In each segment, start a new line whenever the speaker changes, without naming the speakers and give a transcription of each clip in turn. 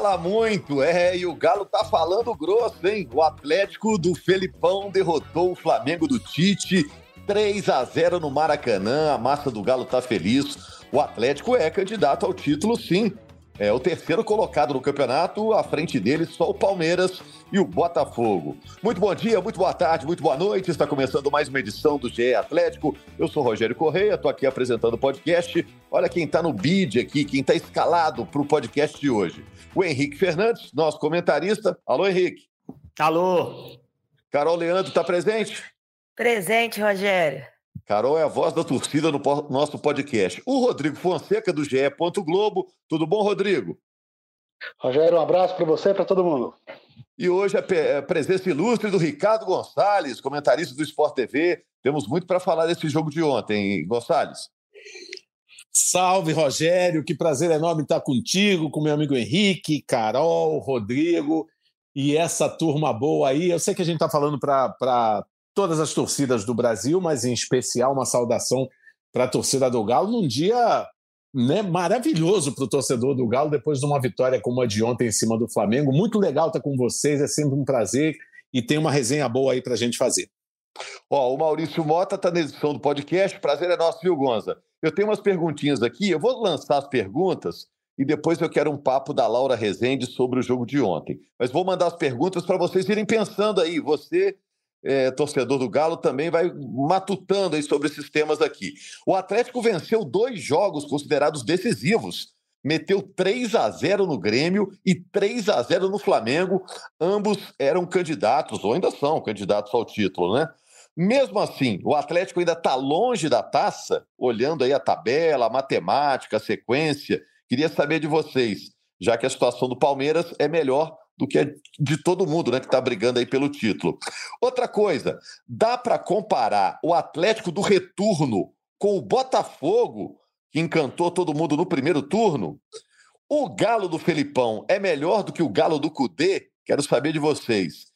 Fala muito. É, e o Galo tá falando grosso, hein? O Atlético do Felipão derrotou o Flamengo do Tite 3 a 0 no Maracanã. A massa do Galo tá feliz. O Atlético é candidato ao título, sim. É o terceiro colocado no campeonato, à frente dele só o Palmeiras e o Botafogo. Muito bom dia, muito boa tarde, muito boa noite. Está começando mais uma edição do GE Atlético. Eu sou Rogério Correia, estou aqui apresentando o podcast. Olha quem está no bid aqui, quem está escalado para o podcast de hoje. O Henrique Fernandes, nosso comentarista. Alô, Henrique.
Alô.
Carol Leandro está presente?
Presente, Rogério.
Carol é a voz da torcida no nosso podcast. O Rodrigo Fonseca, do GE. Globo. Tudo bom, Rodrigo?
Rogério, um abraço para você e para todo mundo.
E hoje a presença ilustre do Ricardo Gonçalves, comentarista do Sport TV. Temos muito para falar desse jogo de ontem, Gonçalves.
Salve, Rogério. Que prazer enorme estar contigo, com meu amigo Henrique, Carol, Rodrigo e essa turma boa aí. Eu sei que a gente está falando para todas as torcidas do Brasil, mas em especial uma saudação para a torcida do Galo num dia né, maravilhoso para o torcedor do Galo depois de uma vitória como a de ontem em cima do Flamengo. Muito legal estar com vocês, é sempre um prazer e tem uma resenha boa aí para a gente fazer.
Ó, o Maurício Mota está na edição do podcast. Prazer é nosso, viu, Gonza? Eu tenho umas perguntinhas aqui, eu vou lançar as perguntas e depois eu quero um papo da Laura Rezende sobre o jogo de ontem. Mas vou mandar as perguntas para vocês irem pensando aí. Você é, torcedor do Galo, também vai matutando aí sobre esses temas aqui. O Atlético venceu dois jogos considerados decisivos. Meteu 3 a 0 no Grêmio e 3 a 0 no Flamengo. Ambos eram candidatos, ou ainda são candidatos ao título, né? Mesmo assim, o Atlético ainda está longe da taça, olhando aí a tabela, a matemática, a sequência. Queria saber de vocês, já que a situação do Palmeiras é melhor do que é de todo mundo, né, que está brigando aí pelo título. Outra coisa, dá para comparar o Atlético do retorno com o Botafogo, que encantou todo mundo no primeiro turno? O Galo do Felipão é melhor do que o Galo do Cudê? Quero saber de vocês.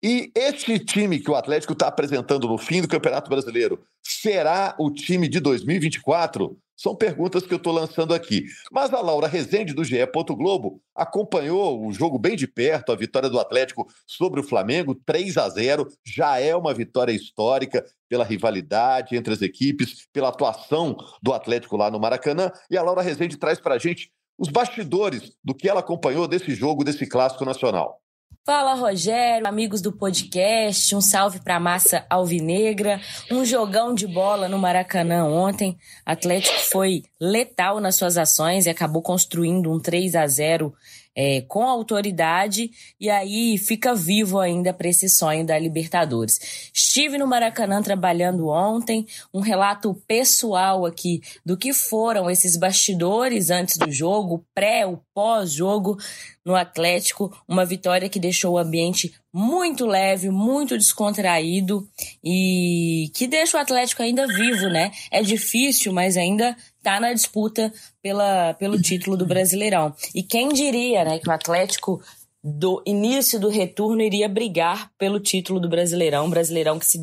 E este time que o Atlético está apresentando no fim do Campeonato Brasileiro será o time de 2024? São perguntas que eu estou lançando aqui. Mas a Laura Rezende, do GE. Globo, acompanhou o jogo bem de perto, a vitória do Atlético sobre o Flamengo, 3 a 0 Já é uma vitória histórica pela rivalidade entre as equipes, pela atuação do Atlético lá no Maracanã. E a Laura Rezende traz para a gente os bastidores do que ela acompanhou desse jogo, desse clássico nacional.
Fala Rogério, amigos do podcast, um salve para a massa alvinegra, um jogão de bola no Maracanã ontem. Atlético foi letal nas suas ações e acabou construindo um 3 a 0 é, com autoridade e aí fica vivo ainda para esse sonho da Libertadores. Estive no Maracanã trabalhando ontem, um relato pessoal aqui do que foram esses bastidores antes do jogo, pré, o pós-jogo no Atlético, uma vitória que deixou o ambiente muito leve, muito descontraído e que deixa o Atlético ainda vivo, né? É difícil, mas ainda tá na disputa pela, pelo título do Brasileirão. E quem diria, né, que o Atlético do início do retorno iria brigar pelo título do Brasileirão, Brasileirão que se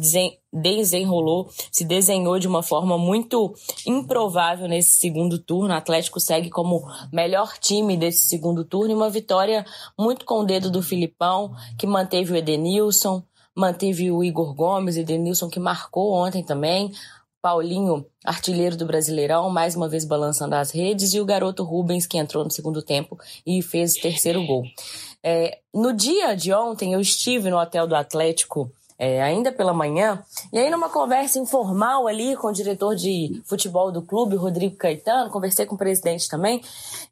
desenrolou, se desenhou de uma forma muito improvável nesse segundo turno. O Atlético segue como melhor time desse segundo turno e uma vitória muito com o dedo do Filipão, que manteve o Edenilson, manteve o Igor Gomes, Edenilson que marcou ontem também, Paulinho, artilheiro do Brasileirão, mais uma vez balançando as redes, e o garoto Rubens, que entrou no segundo tempo e fez o terceiro gol. É, no dia de ontem, eu estive no hotel do Atlético. É, ainda pela manhã, e aí numa conversa informal ali com o diretor de futebol do clube, Rodrigo Caetano, conversei com o presidente também,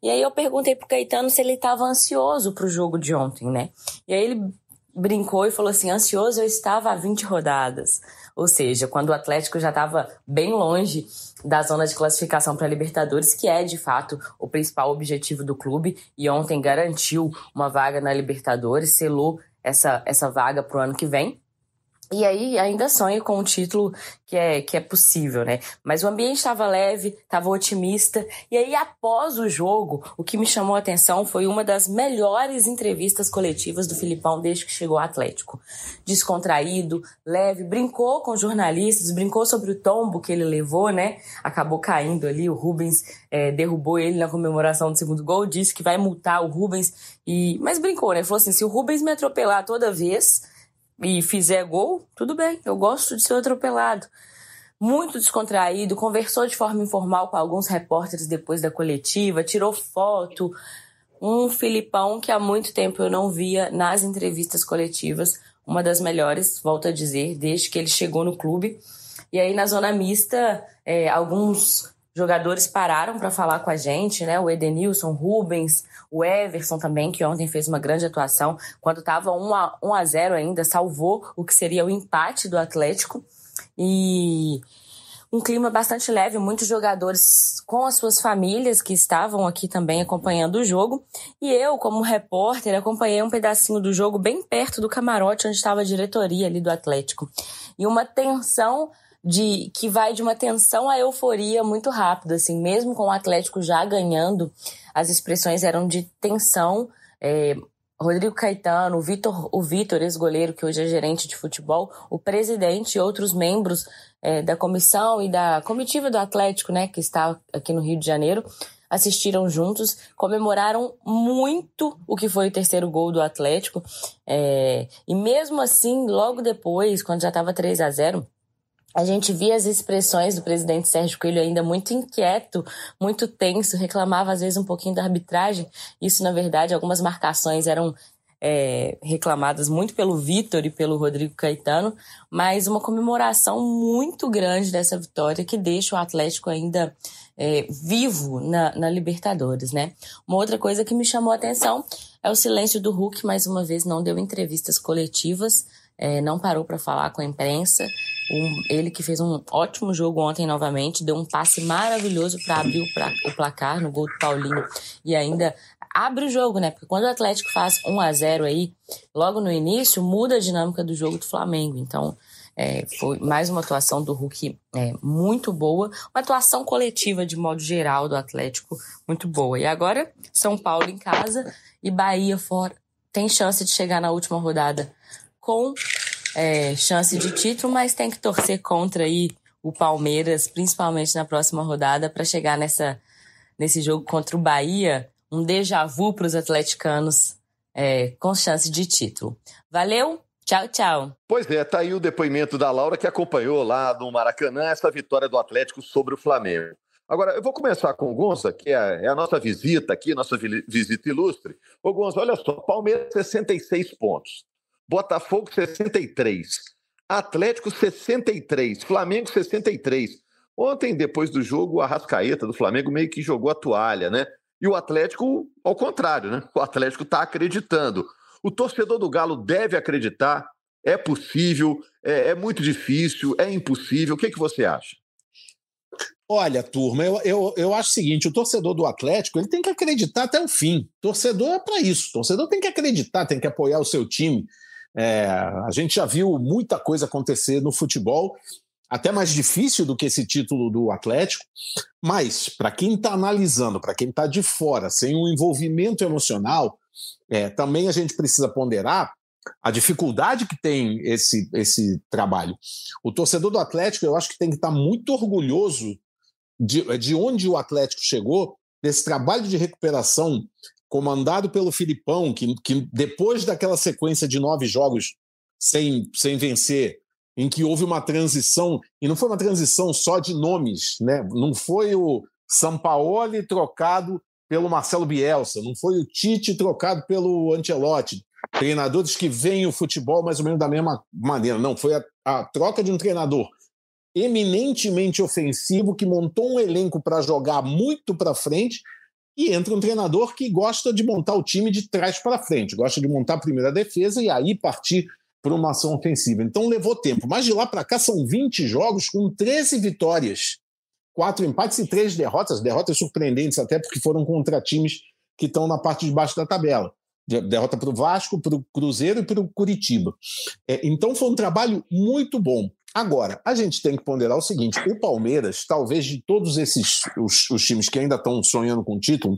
e aí eu perguntei pro Caetano se ele estava ansioso pro jogo de ontem, né? E aí ele brincou e falou assim: ansioso eu estava há 20 rodadas. Ou seja, quando o Atlético já estava bem longe da zona de classificação para a Libertadores, que é de fato o principal objetivo do clube, e ontem garantiu uma vaga na Libertadores, selou essa, essa vaga para o ano que vem. E aí ainda sonho com um título que é, que é possível, né? Mas o ambiente estava leve, estava otimista. E aí, após o jogo, o que me chamou a atenção foi uma das melhores entrevistas coletivas do Filipão desde que chegou ao Atlético. Descontraído, leve, brincou com jornalistas, brincou sobre o tombo que ele levou, né? Acabou caindo ali, o Rubens é, derrubou ele na comemoração do segundo gol, disse que vai multar o Rubens. e Mas brincou, né? Falou assim: se o Rubens me atropelar toda vez e fizer gol, tudo bem, eu gosto de ser atropelado. Muito descontraído, conversou de forma informal com alguns repórteres depois da coletiva, tirou foto. Um Filipão que há muito tempo eu não via nas entrevistas coletivas, uma das melhores, volto a dizer, desde que ele chegou no clube. E aí na zona mista, é, alguns jogadores pararam para falar com a gente, né? O Edenilson, Rubens, o Everson também, que ontem fez uma grande atuação. Quando estava 1 a, 1 a 0 ainda, salvou o que seria o empate do Atlético. E um clima bastante leve, muitos jogadores com as suas famílias que estavam aqui também acompanhando o jogo. E eu, como repórter, acompanhei um pedacinho do jogo bem perto do camarote onde estava a diretoria ali do Atlético. E uma tensão de que vai de uma tensão à euforia muito rápido, assim, mesmo com o Atlético já ganhando, as expressões eram de tensão. É, Rodrigo Caetano, o Vitor, o Vitor, ex-goleiro, que hoje é gerente de futebol, o presidente e outros membros é, da comissão e da comitiva do Atlético, né, que está aqui no Rio de Janeiro, assistiram juntos, comemoraram muito o que foi o terceiro gol do Atlético. É, e mesmo assim, logo depois, quando já estava 3 a 0 a gente via as expressões do presidente Sérgio Coelho ainda muito inquieto, muito tenso, reclamava às vezes um pouquinho da arbitragem. Isso, na verdade, algumas marcações eram é, reclamadas muito pelo Vitor e pelo Rodrigo Caetano, mas uma comemoração muito grande dessa vitória que deixa o Atlético ainda é, vivo na, na, Libertadores, né? Uma outra coisa que me chamou a atenção é o silêncio do Hulk, mais uma vez não deu entrevistas coletivas, é, não parou para falar com a imprensa. Um, ele que fez um ótimo jogo ontem novamente, deu um passe maravilhoso para abrir o, pra, o, placar no gol do Paulinho e ainda abre o jogo, né? Porque quando o Atlético faz 1 a 0 aí, logo no início, muda a dinâmica do jogo do Flamengo. Então, é, foi mais uma atuação do Hulk é, muito boa, uma atuação coletiva de modo geral do Atlético muito boa. E agora, São Paulo em casa e Bahia fora. Tem chance de chegar na última rodada com é, chance de título, mas tem que torcer contra aí o Palmeiras, principalmente na próxima rodada, para chegar nessa, nesse jogo contra o Bahia, um déjà vu para os atleticanos é, com chance de título. Valeu, tchau, tchau.
Pois é, tá aí o depoimento da Laura que acompanhou lá no Maracanã essa vitória do Atlético sobre o Flamengo. Agora, eu vou começar com o Gonça, que é, é a nossa visita aqui, nossa visita ilustre. Ô, Gonça, olha só, Palmeiras 66 pontos. Botafogo 63, Atlético 63, Flamengo 63. Ontem, depois do jogo, a Rascaeta do Flamengo meio que jogou a toalha, né? E o Atlético, ao contrário, né? O Atlético está acreditando. O torcedor do Galo deve acreditar. É possível, é, é muito difícil, é impossível. O que, que você acha?
Olha, turma, eu, eu, eu acho o seguinte: o torcedor do Atlético ele tem que acreditar até o fim. Torcedor é para isso. Torcedor tem que acreditar, tem que apoiar o seu time. É, a gente já viu muita coisa acontecer no futebol, até mais difícil do que esse título do Atlético, mas para quem está analisando, para quem está de fora, sem um envolvimento emocional, é, também a gente precisa ponderar a dificuldade que tem esse, esse trabalho. O torcedor do Atlético, eu acho que tem que estar tá muito orgulhoso de, de onde o Atlético chegou, desse trabalho de recuperação comandado pelo Filipão, que, que depois daquela sequência de nove jogos sem, sem vencer, em que houve uma transição, e não foi uma transição só de nomes, né? não foi o Sampaoli trocado pelo Marcelo Bielsa, não foi o Tite trocado pelo Ancelotti, treinadores que veem o futebol mais ou menos da mesma maneira, não, foi a, a troca de um treinador eminentemente ofensivo que montou um elenco para jogar muito para frente e entra um treinador que gosta de montar o time de trás para frente, gosta de montar a primeira defesa e aí partir para uma ação ofensiva. Então levou tempo. Mas de lá para cá são 20 jogos com 13 vitórias, quatro empates e três derrotas, derrotas surpreendentes até porque foram contra times que estão na parte de baixo da tabela. derrota para o Vasco, para o Cruzeiro e para o Curitiba. É, então foi um trabalho muito bom. Agora, a gente tem que ponderar o seguinte: o Palmeiras, talvez de todos esses os, os times que ainda estão sonhando com o título,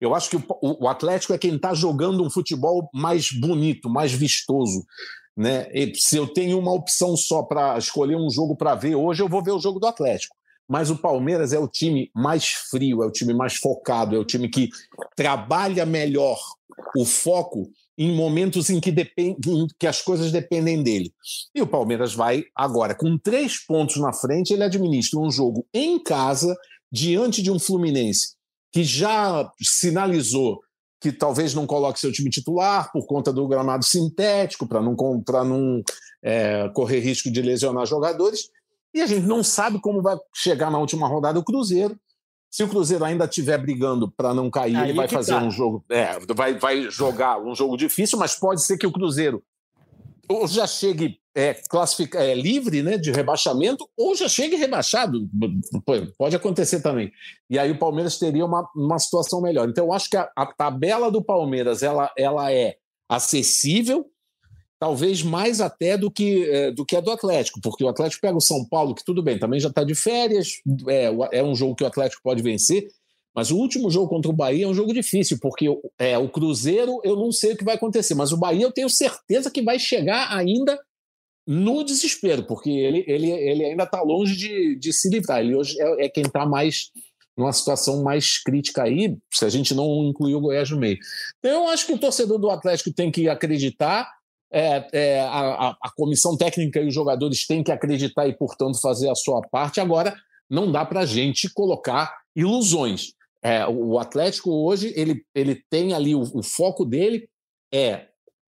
eu acho que o, o Atlético é quem está jogando um futebol mais bonito, mais vistoso. Né? E se eu tenho uma opção só para escolher um jogo para ver hoje, eu vou ver o jogo do Atlético. Mas o Palmeiras é o time mais frio, é o time mais focado, é o time que trabalha melhor o foco em momentos em que, depend... em que as coisas dependem dele. E o Palmeiras vai agora, com três pontos na frente, ele administra um jogo em casa, diante de um Fluminense que já sinalizou que talvez não coloque seu time titular por conta do gramado sintético, para não, pra não é, correr risco de lesionar jogadores. E a gente não sabe como vai chegar na última rodada o Cruzeiro. Se o Cruzeiro ainda estiver brigando para não cair, Aí ele vai fazer tá. um jogo. É, vai, vai jogar um jogo difícil, mas pode ser que o Cruzeiro ou já chegue é, classifica, é, livre né, de rebaixamento, ou já chegue rebaixado. Pode acontecer também. E aí o Palmeiras teria uma, uma situação melhor. Então, eu acho que a, a tabela do Palmeiras ela, ela é acessível, talvez mais até do que, é, do que a do Atlético, porque o Atlético pega o São Paulo, que tudo bem, também já está de férias, é, é um jogo que o Atlético pode vencer, mas o último jogo contra o Bahia é um jogo difícil, porque é, o Cruzeiro eu não sei o que vai acontecer, mas o Bahia eu tenho certeza que vai chegar ainda no desespero, porque ele, ele, ele ainda está longe de, de se livrar. Ele hoje é, é quem está mais numa situação mais crítica aí, se a gente não incluir o Goiás no meio. Então, eu acho que o torcedor do Atlético tem que acreditar é, é, a, a, comissão técnica e os jogadores têm que acreditar e, portanto, fazer a sua parte. Agora, não dá para a gente colocar ilusões. É, o Atlético hoje ele, ele tem ali o, o foco dele é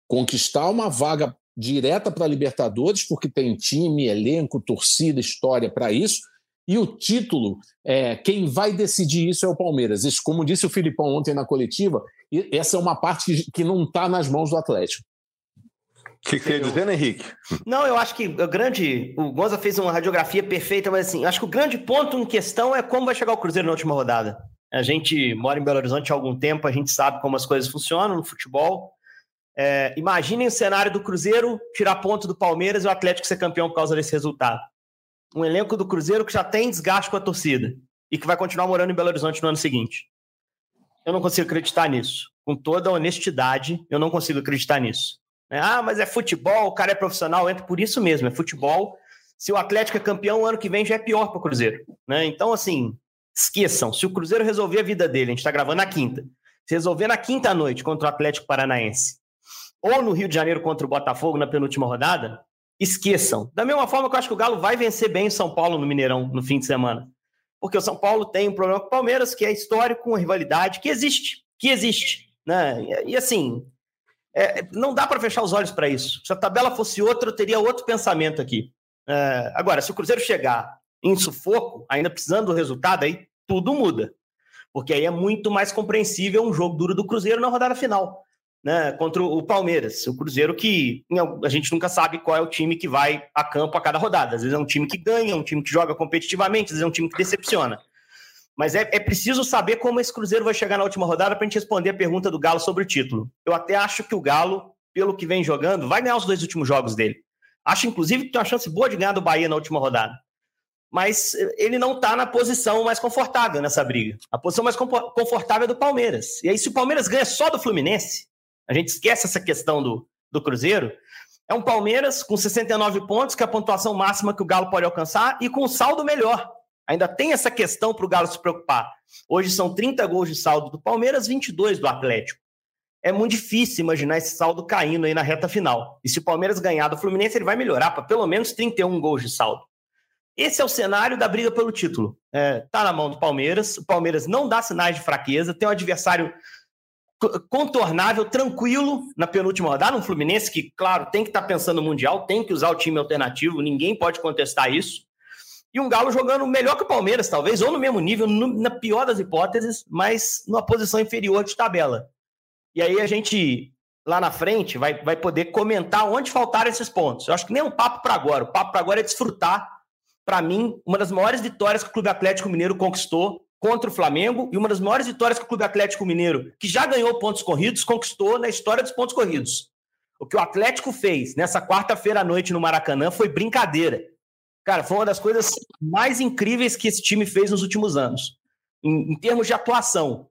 conquistar uma vaga direta para a Libertadores, porque tem time, elenco, torcida, história para isso. E o título, é, quem vai decidir isso é o Palmeiras. Isso, como disse o Filipão ontem na coletiva, essa é uma parte que, que não está nas mãos do Atlético.
O que, você ia dizendo, Henrique?
Não, eu acho que o grande. O Gonza fez uma radiografia perfeita, mas assim, acho que o grande ponto em questão é como vai chegar o Cruzeiro na última rodada. A gente mora em Belo Horizonte há algum tempo, a gente sabe como as coisas funcionam no futebol. É, imaginem o cenário do Cruzeiro tirar ponto do Palmeiras e o Atlético ser campeão por causa desse resultado. Um elenco do Cruzeiro que já tem desgaste com a torcida e que vai continuar morando em Belo Horizonte no ano seguinte. Eu não consigo acreditar nisso. Com toda a honestidade, eu não consigo acreditar nisso. Né? Ah, mas é futebol, o cara é profissional, entra por isso mesmo, é futebol. Se o Atlético é campeão, ano que vem já é pior para o Cruzeiro. Né? Então, assim, esqueçam. Se o Cruzeiro resolver a vida dele, a gente está gravando na quinta, se resolver na quinta noite contra o Atlético Paranaense, ou no Rio de Janeiro contra o Botafogo na penúltima rodada, esqueçam. Da mesma forma que eu acho que o Galo vai vencer bem o São Paulo no Mineirão no fim de semana. Porque o São Paulo tem um problema com o Palmeiras, que é histórico, uma rivalidade que existe, que existe. Né? E assim, é, não dá para fechar os olhos para isso. Se a tabela fosse outra, eu teria outro pensamento aqui. É, agora, se o Cruzeiro chegar em sufoco, ainda precisando do resultado, aí tudo muda. Porque aí é muito mais compreensível um jogo duro do Cruzeiro na rodada final, né? Contra o Palmeiras. O Cruzeiro que a gente nunca sabe qual é o time que vai a campo a cada rodada. Às vezes é um time que ganha, um time que joga competitivamente, às vezes é um time que decepciona. Mas é, é preciso saber como esse Cruzeiro vai chegar na última rodada para a gente responder a pergunta do Galo sobre o título. Eu até acho que o Galo, pelo que vem jogando, vai ganhar os dois últimos jogos dele. Acho, inclusive, que tem uma chance boa de ganhar do Bahia na última rodada. Mas ele não está na posição mais confortável nessa briga. A posição mais confortável é do Palmeiras. E aí, se o Palmeiras ganha só do Fluminense, a gente esquece essa questão do, do Cruzeiro. É um Palmeiras com 69 pontos, que é a pontuação máxima que o Galo pode alcançar, e com um saldo melhor. Ainda tem essa questão para o Galo se preocupar. Hoje são 30 gols de saldo do Palmeiras, 22 do Atlético. É muito difícil imaginar esse saldo caindo aí na reta final. E se o Palmeiras ganhar do Fluminense, ele vai melhorar para pelo menos 31 gols de saldo. Esse é o cenário da briga pelo título. É, tá na mão do Palmeiras. O Palmeiras não dá sinais de fraqueza, tem um adversário contornável, tranquilo na penúltima rodada. Um Fluminense que, claro, tem que estar tá pensando no Mundial, tem que usar o time alternativo, ninguém pode contestar isso e um Galo jogando melhor que o Palmeiras, talvez, ou no mesmo nível, no, na pior das hipóteses, mas numa posição inferior de tabela. E aí a gente, lá na frente, vai, vai poder comentar onde faltaram esses pontos. Eu acho que nem um papo para agora. O papo para agora é desfrutar, para mim, uma das maiores vitórias que o Clube Atlético Mineiro conquistou contra o Flamengo e uma das maiores vitórias que o Clube Atlético Mineiro, que já ganhou pontos corridos, conquistou na história dos pontos corridos. O que o Atlético fez nessa quarta-feira à noite no Maracanã foi brincadeira. Cara, foi uma das coisas mais incríveis que esse time fez nos últimos anos, em, em termos de atuação.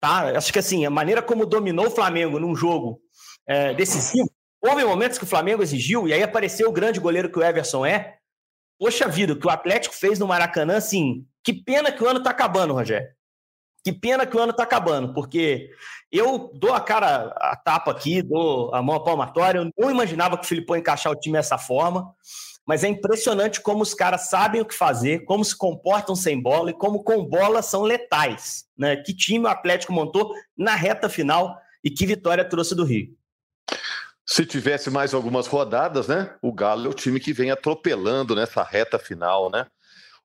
Tá? Acho que assim, a maneira como dominou o Flamengo num jogo é, decisivo, houve momentos que o Flamengo exigiu, e aí apareceu o grande goleiro que o Everson é. Poxa vida, o que o Atlético fez no Maracanã, assim, que pena que o ano está acabando, Rogério. Que pena que o ano está acabando, porque eu dou a cara, a tapa aqui, dou a mão à palmatória. Eu não imaginava que o Filipão encaixar o time dessa forma, mas é impressionante como os caras sabem o que fazer, como se comportam sem bola e como com bola são letais. Né? Que time o Atlético montou na reta final e que vitória trouxe do Rio.
Se tivesse mais algumas rodadas, né? O Galo é o time que vem atropelando nessa reta final, né?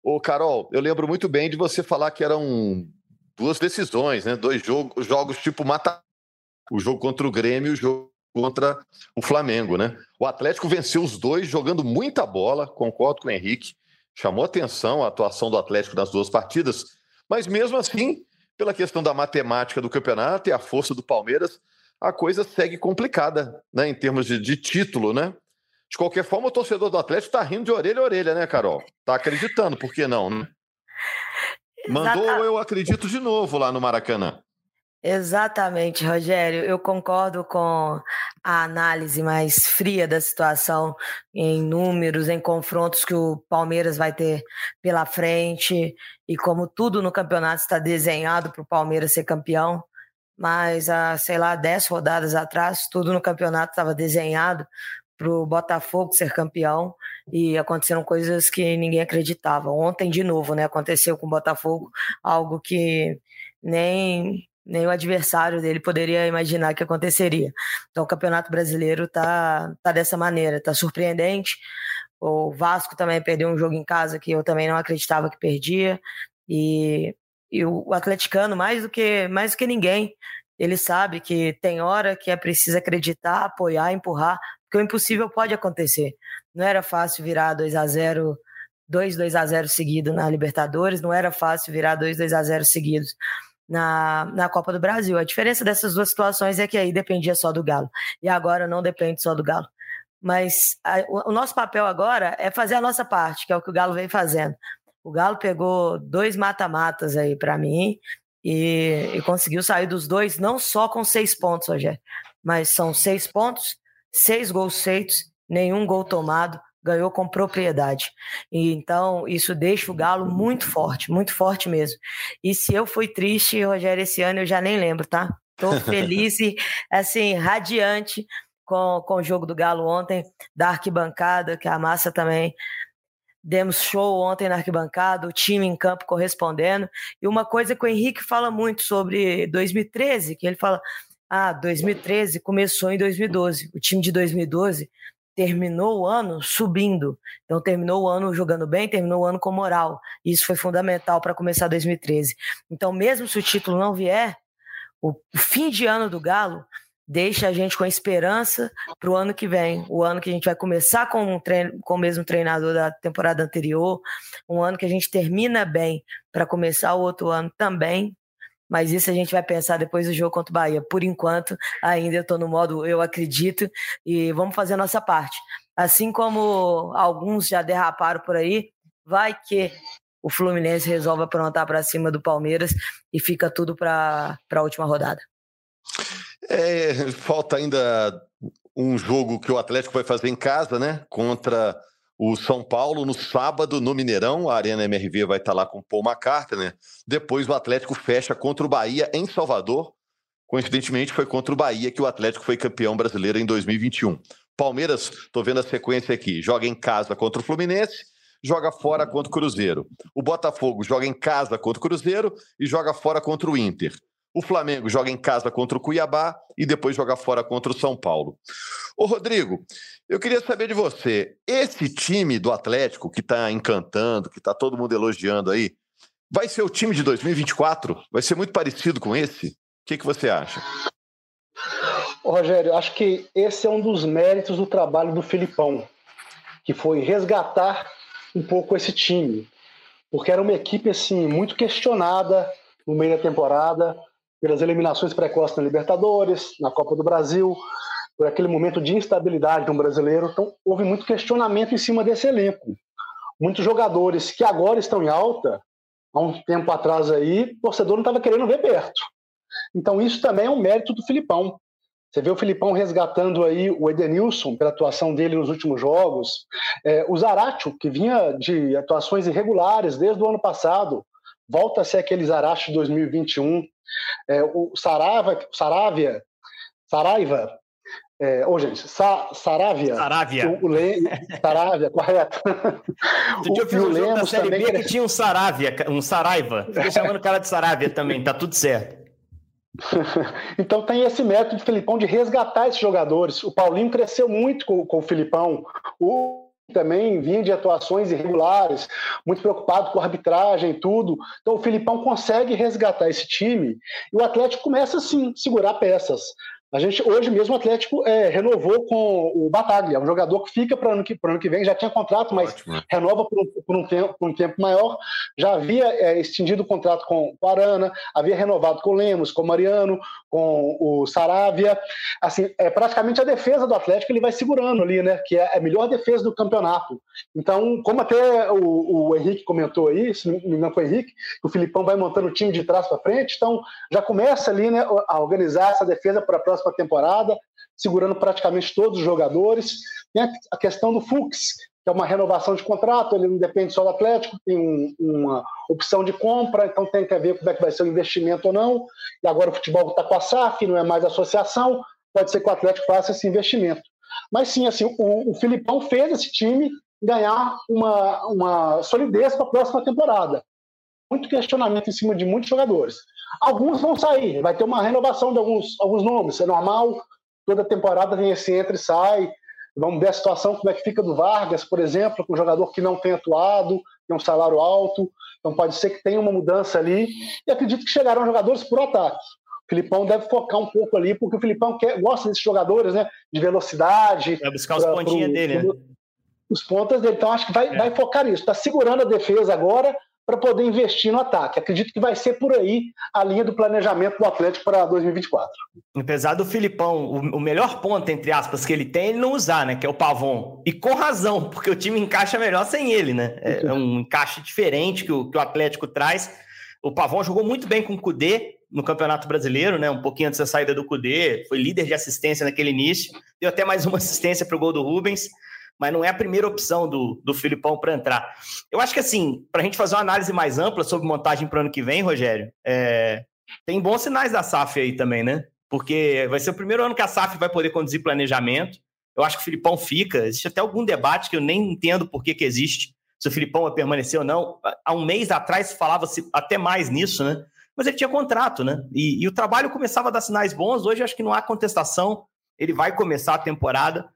Ô, Carol, eu lembro muito bem de você falar que eram duas decisões, né? Dois jogos, jogos tipo mata. O jogo contra o Grêmio e o jogo contra o Flamengo, né? O Atlético venceu os dois jogando muita bola, concordo com o Henrique. Chamou atenção a atuação do Atlético nas duas partidas, mas mesmo assim, pela questão da matemática do campeonato e a força do Palmeiras, a coisa segue complicada, né? Em termos de, de título, né? De qualquer forma, o torcedor do Atlético está rindo de orelha a orelha, né, Carol? Tá acreditando, por que não, né? Mandou eu acredito de novo lá no Maracanã.
Exatamente, Rogério. Eu concordo com a análise mais fria da situação em números, em confrontos que o Palmeiras vai ter pela frente e como tudo no campeonato está desenhado para o Palmeiras ser campeão. Mas há, sei lá, dez rodadas atrás, tudo no campeonato estava desenhado para o Botafogo ser campeão e aconteceram coisas que ninguém acreditava. Ontem, de novo, né, aconteceu com o Botafogo algo que nem, nem o adversário dele poderia imaginar que aconteceria. Então, o Campeonato Brasileiro tá, tá dessa maneira, tá surpreendente. O Vasco também perdeu um jogo em casa que eu também não acreditava que perdia. E, e o atleticano, mais do que mais do que ninguém, ele sabe que tem hora que é preciso acreditar, apoiar, empurrar porque o impossível pode acontecer. Não era fácil virar 2 a 0 2 2 a 0 seguido na Libertadores, não era fácil virar 2 2 a 0 seguidos na, na Copa do Brasil. A diferença dessas duas situações é que aí dependia só do Galo. E agora não depende só do Galo. Mas a, o, o nosso papel agora é fazer a nossa parte, que é o que o Galo vem fazendo. O Galo pegou dois mata-matas aí para mim e, e, conseguiu sair dos dois, não só com seis pontos, Rogério, mas são seis pontos seis gols feitos, nenhum gol tomado, ganhou com propriedade. E então isso deixa o Galo muito forte, muito forte mesmo. E se eu fui triste, Rogério, esse ano eu já nem lembro, tá? Tô feliz e assim, radiante com, com o jogo do Galo ontem, da arquibancada, que a massa também demos show ontem na arquibancada, o time em campo correspondendo. E uma coisa que o Henrique fala muito sobre 2013, que ele fala: ah, 2013 começou em 2012. O time de 2012 terminou o ano subindo. Então terminou o ano jogando bem, terminou o ano com moral. Isso foi fundamental para começar 2013. Então, mesmo se o título não vier, o fim de ano do Galo deixa a gente com esperança para o ano que vem. O ano que a gente vai começar com, um treino, com o mesmo treinador da temporada anterior, um ano que a gente termina bem para começar o outro ano também mas isso a gente vai pensar depois do jogo contra o Bahia. Por enquanto, ainda eu estou no modo eu acredito e vamos fazer a nossa parte. Assim como alguns já derraparam por aí, vai que o Fluminense resolve aprontar para cima do Palmeiras e fica tudo para a última rodada.
É, falta ainda um jogo que o Atlético vai fazer em casa, né? Contra o São Paulo no sábado no Mineirão, a Arena MRV vai estar lá com Paul McCartney. Né? Depois o Atlético fecha contra o Bahia em Salvador. Coincidentemente, foi contra o Bahia que o Atlético foi campeão brasileiro em 2021. Palmeiras, estou vendo a sequência aqui, joga em casa contra o Fluminense, joga fora contra o Cruzeiro. O Botafogo joga em casa contra o Cruzeiro e joga fora contra o Inter. O Flamengo joga em casa contra o Cuiabá e depois joga fora contra o São Paulo. Ô, Rodrigo, eu queria saber de você: esse time do Atlético que está encantando, que está todo mundo elogiando aí, vai ser o time de 2024? Vai ser muito parecido com esse? O que, que você acha?
Rogério, acho que esse é um dos méritos do trabalho do Filipão, que foi resgatar um pouco esse time. porque era uma equipe assim muito questionada no meio da temporada pelas eliminações precoces na Libertadores, na Copa do Brasil, por aquele momento de instabilidade no brasileiro. Então, houve muito questionamento em cima desse elenco. Muitos jogadores que agora estão em alta, há um tempo atrás aí, o torcedor não estava querendo ver perto. Então, isso também é um mérito do Filipão. Você vê o Filipão resgatando aí o Edenilson pela atuação dele nos últimos jogos. É, o Zaratio, que vinha de atuações irregulares desde o ano passado, volta a ser aquele Zaratio de 2021. É, o Sarava, Saravia, Saraiva, é, oh, gente, Sa, Saravia.
Saravia.
O, Le, Saravia, correto.
o, eu fiz um jogo da Série B que tinha um Saravia, um Saraiva. Fiquei chamando o cara de Saravia também, tá tudo certo.
então tem esse método de Filipão de resgatar esses jogadores. O Paulinho cresceu muito com, com o Filipão. O também vinha de atuações irregulares, muito preocupado com arbitragem e tudo. Então o Filipão consegue resgatar esse time e o Atlético começa assim, segurar peças. A gente, hoje mesmo, o Atlético é, renovou com o Bataglia, um jogador que fica para o ano, que, ano que vem, já tinha contrato, mas Ótimo. Né? renova por, por, um tempo, por um tempo maior. Já havia é, estendido o contrato com o Arana, havia renovado com o Lemos, com o Mariano, com o Saravia. Assim, é praticamente a defesa do Atlético ele vai segurando ali, né? Que é a melhor defesa do campeonato. Então, como até o, o Henrique comentou aí, se não me engano foi o Henrique, o Filipão vai montando o time de trás para frente, então já começa ali né, a organizar essa defesa para a próxima próxima temporada, segurando praticamente todos os jogadores. Tem a questão do Fux, que é uma renovação de contrato, ele não depende só do Atlético, tem um, uma opção de compra, então tem que ver como é que vai ser o investimento ou não. E agora o futebol está com a SAF, não é mais associação, pode ser que o Atlético faça esse investimento. Mas sim, assim, o, o Filipão fez esse time ganhar uma, uma solidez para a próxima temporada. Muito questionamento em cima de muitos jogadores. Alguns vão sair, vai ter uma renovação de alguns, alguns nomes, é normal, toda temporada tem esse entra e sai. Vamos ver a situação, como é que fica do Vargas, por exemplo, com um jogador que não tem atuado, tem um salário alto, então pode ser que tenha uma mudança ali. E acredito que chegarão jogadores por ataque. O Filipão deve focar um pouco ali, porque o Filipão quer, gosta desses jogadores, né? De velocidade.
Vai buscar os pontinhos dele, pro, né?
Os pontas dele. Então acho que vai, é. vai focar nisso. Está segurando a defesa agora para poder investir no ataque. Acredito que vai ser por aí a linha do planejamento do Atlético para 2024.
Apesar do Filipão, o, melhor ponto, entre aspas, que ele tem, ele não usar, né? Que é o Pavon. E com razão, porque o time encaixa melhor sem ele, né? É, é um encaixe diferente que o, que o Atlético traz. O Pavon jogou muito bem com o Cudê no Campeonato Brasileiro, né? Um pouquinho antes da saída do Cudê, foi líder de assistência naquele início, deu até mais uma assistência para o gol do Rubens mas não é a primeira opção do, do Filipão para entrar. Eu acho que, assim, para a gente fazer uma análise mais ampla sobre montagem para o ano que vem, Rogério, é, tem bons sinais da SAF aí também, né? Porque vai ser o primeiro ano que a SAF vai poder conduzir planejamento. Eu acho que o Filipão fica. Existe até algum debate que eu nem entendo por que, que existe, se o Filipão vai permanecer ou não. Há um mês atrás falava-se até mais nisso, né? Mas ele tinha contrato, né? E, e o trabalho começava a dar sinais bons. Hoje acho que não há contestação. Ele vai começar a temporada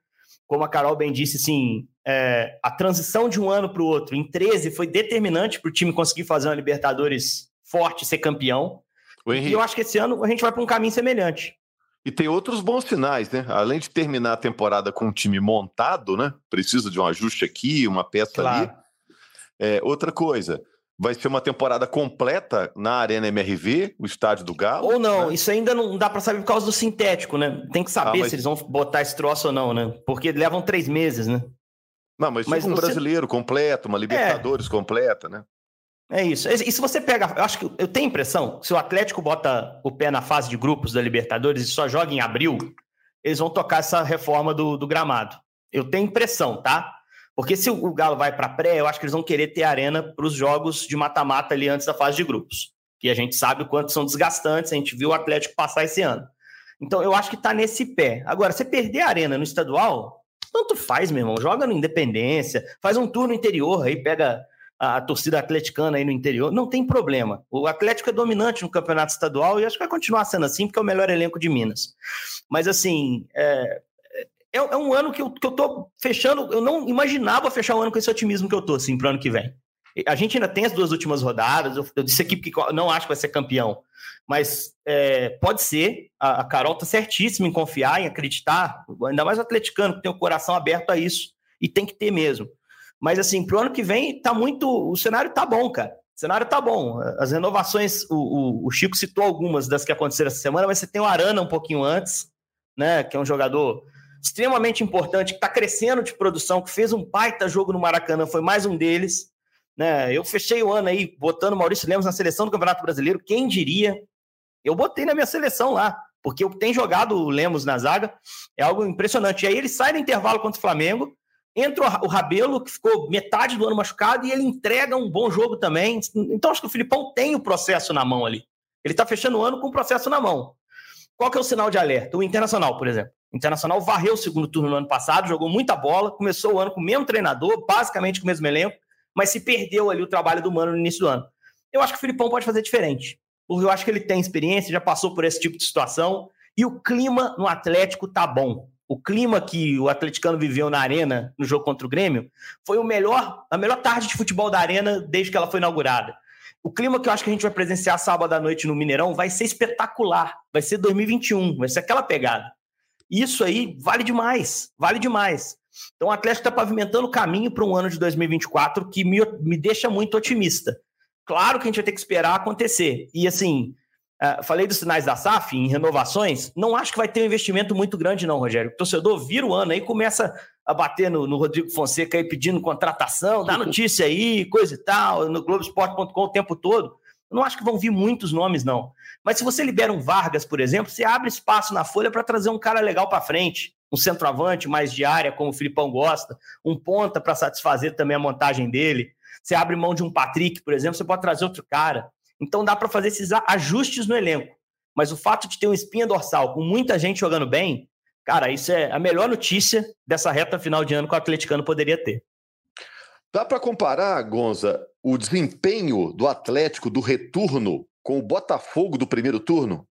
como a Carol bem disse, assim, é, a transição de um ano para o outro em 13 foi determinante para o time conseguir fazer uma Libertadores forte, ser campeão. E eu acho que esse ano a gente vai para um caminho semelhante.
E tem outros bons sinais, né? Além de terminar a temporada com um time montado, né? Precisa de um ajuste aqui, uma peça claro. ali. É, outra coisa, vai ser uma temporada completa na Arena MRV, o estádio do Galo.
Ou não, né? isso ainda não dá para saber por causa do sintético, né? Tem que saber ah, mas... se eles vão botar esse troço ou não, né? Porque levam três meses, né?
Não, mas, mas um você... brasileiro completo, uma Libertadores é. completa, né?
É isso. E se você pega, eu acho que eu tenho a impressão, se o Atlético bota o pé na fase de grupos da Libertadores e só joga em abril, eles vão tocar essa reforma do, do gramado. Eu tenho impressão, tá? Porque se o Galo vai para pré, eu acho que eles vão querer ter arena para os jogos de mata-mata ali antes da fase de grupos. Que a gente sabe o quanto são desgastantes, a gente viu o Atlético passar esse ano. Então eu acho que está nesse pé. Agora, você perder a arena no estadual, tanto faz, meu irmão. Joga no Independência, faz um tour no interior, aí pega a, a torcida atleticana aí no interior. Não tem problema. O Atlético é dominante no campeonato estadual e acho que vai continuar sendo assim, porque é o melhor elenco de Minas. Mas assim, é, é, é um ano que eu, que eu tô fechando. Eu não imaginava fechar um ano com esse otimismo que eu tô, assim, pro ano que vem. A gente ainda tem as duas últimas rodadas. Eu, eu disse aqui que não acho que vai ser campeão, mas é, pode ser. A, a, Carol tá certíssima em confiar, em acreditar. Ainda mais o atleticano, que tem o coração aberto a isso. E tem que ter mesmo. Mas assim, pro ano que vem tá muito. O cenário tá bom, cara. O cenário tá bom. As renovações, o, o, o Chico citou algumas das que aconteceram essa semana, mas você tem o Arana um pouquinho antes, né? Que é um jogador extremamente importante, que está crescendo de produção, que fez um baita jogo no Maracanã, foi mais um deles. Né? Eu fechei o ano aí botando Maurício Lemos na seleção do Campeonato Brasileiro, quem diria? Eu botei na minha seleção lá, porque tenho jogado o Lemos na zaga, é algo impressionante. E aí ele sai no intervalo contra o Flamengo, entra o Rabelo, que ficou metade do ano machucado, e ele entrega um bom jogo também. Então acho que o Filipão tem o processo na mão ali. Ele está fechando o ano com o processo na mão. Qual que é o sinal de alerta? O Internacional, por exemplo. O Internacional varreu o segundo turno no ano passado, jogou muita bola, começou o ano com o mesmo treinador, basicamente com o mesmo elenco, mas se perdeu ali o trabalho do Mano no início do ano. Eu acho que o Filipão pode fazer diferente, porque eu acho que ele tem experiência, já passou por esse tipo de situação, e o clima no Atlético tá bom. O clima que o atleticano viveu na Arena, no jogo contra o Grêmio, foi o melhor, a melhor tarde de futebol da Arena desde que ela foi inaugurada. O clima que eu acho que a gente vai presenciar sábado à noite no Mineirão vai ser espetacular. Vai ser 2021, vai ser aquela pegada. Isso aí vale demais, vale demais. Então o Atlético está pavimentando o caminho para um ano de 2024 que me, me deixa muito otimista. Claro que a gente vai ter que esperar acontecer. E assim, uh, falei dos sinais da SAF em renovações, não acho que vai ter um investimento muito grande, não, Rogério. O torcedor vira o ano aí começa a bater no, no Rodrigo Fonseca aí pedindo contratação, dá notícia aí, coisa e tal, no Globoesporte.com o tempo todo. Eu não acho que vão vir muitos nomes, não. Mas se você libera um Vargas, por exemplo, você abre espaço na folha para trazer um cara legal para frente. Um centroavante mais de área, como o Filipão gosta. Um ponta para satisfazer também a montagem dele. Você abre mão de um Patrick, por exemplo, você pode trazer outro cara. Então dá para fazer esses ajustes no elenco. Mas o fato de ter um espinha dorsal com muita gente jogando bem, cara, isso é a melhor notícia dessa reta final de ano que o atleticano poderia ter.
Dá para comparar, Gonza, o desempenho do Atlético do retorno com o Botafogo do primeiro turno?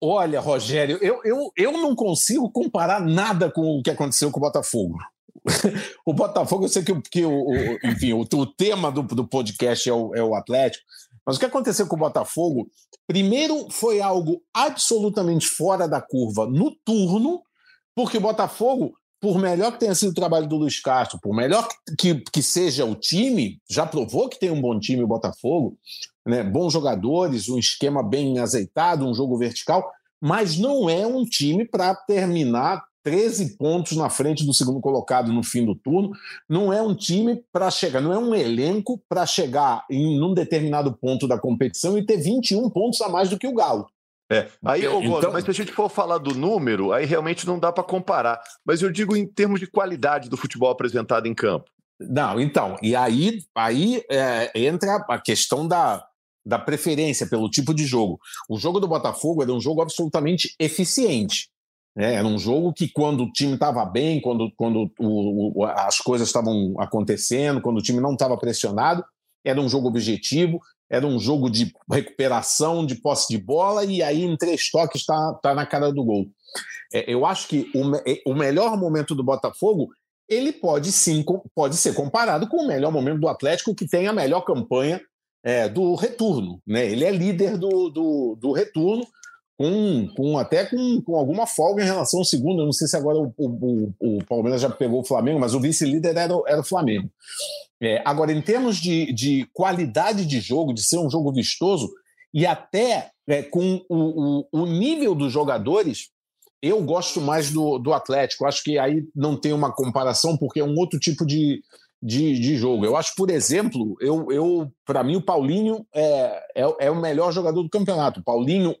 Olha, Rogério, eu, eu, eu não consigo comparar nada com o que aconteceu com o Botafogo. o Botafogo, eu sei que, que o, o enfim, o, o, tema do, do podcast é o, é o Atlético, mas o que aconteceu com o Botafogo, primeiro foi algo absolutamente fora da curva no turno, porque o Botafogo por melhor que tenha sido o trabalho do Luiz Castro, por melhor que, que seja o time, já provou que tem um bom time o Botafogo, né? bons jogadores, um esquema bem azeitado, um jogo vertical, mas não é um time para terminar 13 pontos na frente do segundo colocado no fim do turno. Não é um time para chegar, não é um elenco para chegar em um determinado ponto da competição e ter 21 pontos a mais do que o Galo.
É. Aí, ô, então... mas se a gente for falar do número, aí realmente não dá para comparar. Mas eu digo em termos de qualidade do futebol apresentado em campo.
Não, então, e aí, aí é, entra a questão da, da preferência pelo tipo de jogo. O jogo do Botafogo era um jogo absolutamente eficiente. Né? Era um jogo que, quando o time estava bem, quando, quando o, o, as coisas estavam acontecendo, quando o time não estava pressionado, era um jogo objetivo, era um jogo de recuperação, de posse de bola, e aí em três toques está tá na cara do gol. É, eu acho que o, é, o melhor momento do Botafogo ele pode sim pode ser comparado com o melhor momento do Atlético, que tem a melhor campanha é, do retorno. Né? Ele é líder do, do, do retorno, com, com até com, com alguma folga em relação ao segundo. Eu não sei se agora o, o, o Palmeiras já pegou o Flamengo, mas o vice-líder era, era o Flamengo. É, agora, em termos de, de qualidade de jogo, de ser um jogo vistoso, e até é, com o, o, o, nível dos jogadores, eu gosto mais do, do Atlético. Acho que aí não tem uma comparação, porque é um outro tipo de, de, de jogo. Eu acho, por exemplo, eu, eu para mim, o Paulinho é, é, é o melhor jogador do campeonato. Paulinho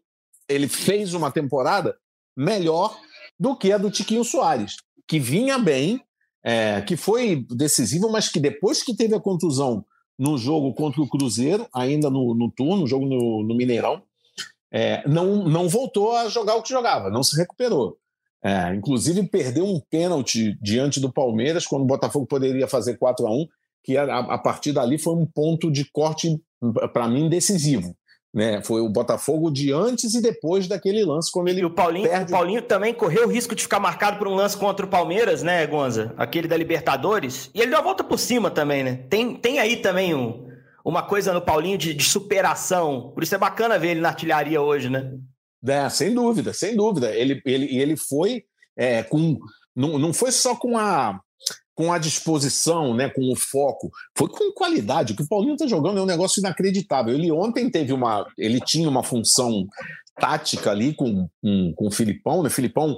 ele fez uma temporada melhor do que a do Tiquinho Soares, que vinha bem, é, que foi decisivo, mas que depois que teve a contusão no jogo contra o Cruzeiro, ainda no, no turno, jogo no, no Mineirão, é, não, não voltou a jogar o que jogava, não se recuperou. É, inclusive perdeu um pênalti diante do Palmeiras, quando o Botafogo poderia fazer 4 a 1 que a, a partir dali foi um ponto de corte, para mim, decisivo. Né? Foi o Botafogo de antes e depois daquele lance, quando ele.
E o Paulinho, perde... o Paulinho também correu o risco de ficar marcado por um lance contra o Palmeiras, né, Gonza? Aquele da Libertadores. E ele deu a volta por cima também, né? Tem, tem aí também um, uma coisa no Paulinho de, de superação. Por isso é bacana ver ele na artilharia hoje, né?
É, sem dúvida, sem dúvida. Ele, ele, ele foi é, com. Não, não foi só com a com a disposição, né, com o foco, foi com qualidade. O que o Paulinho está jogando é um negócio inacreditável. Ele ontem teve uma, ele tinha uma função tática ali com, com, com o Filipão, né? O Filipão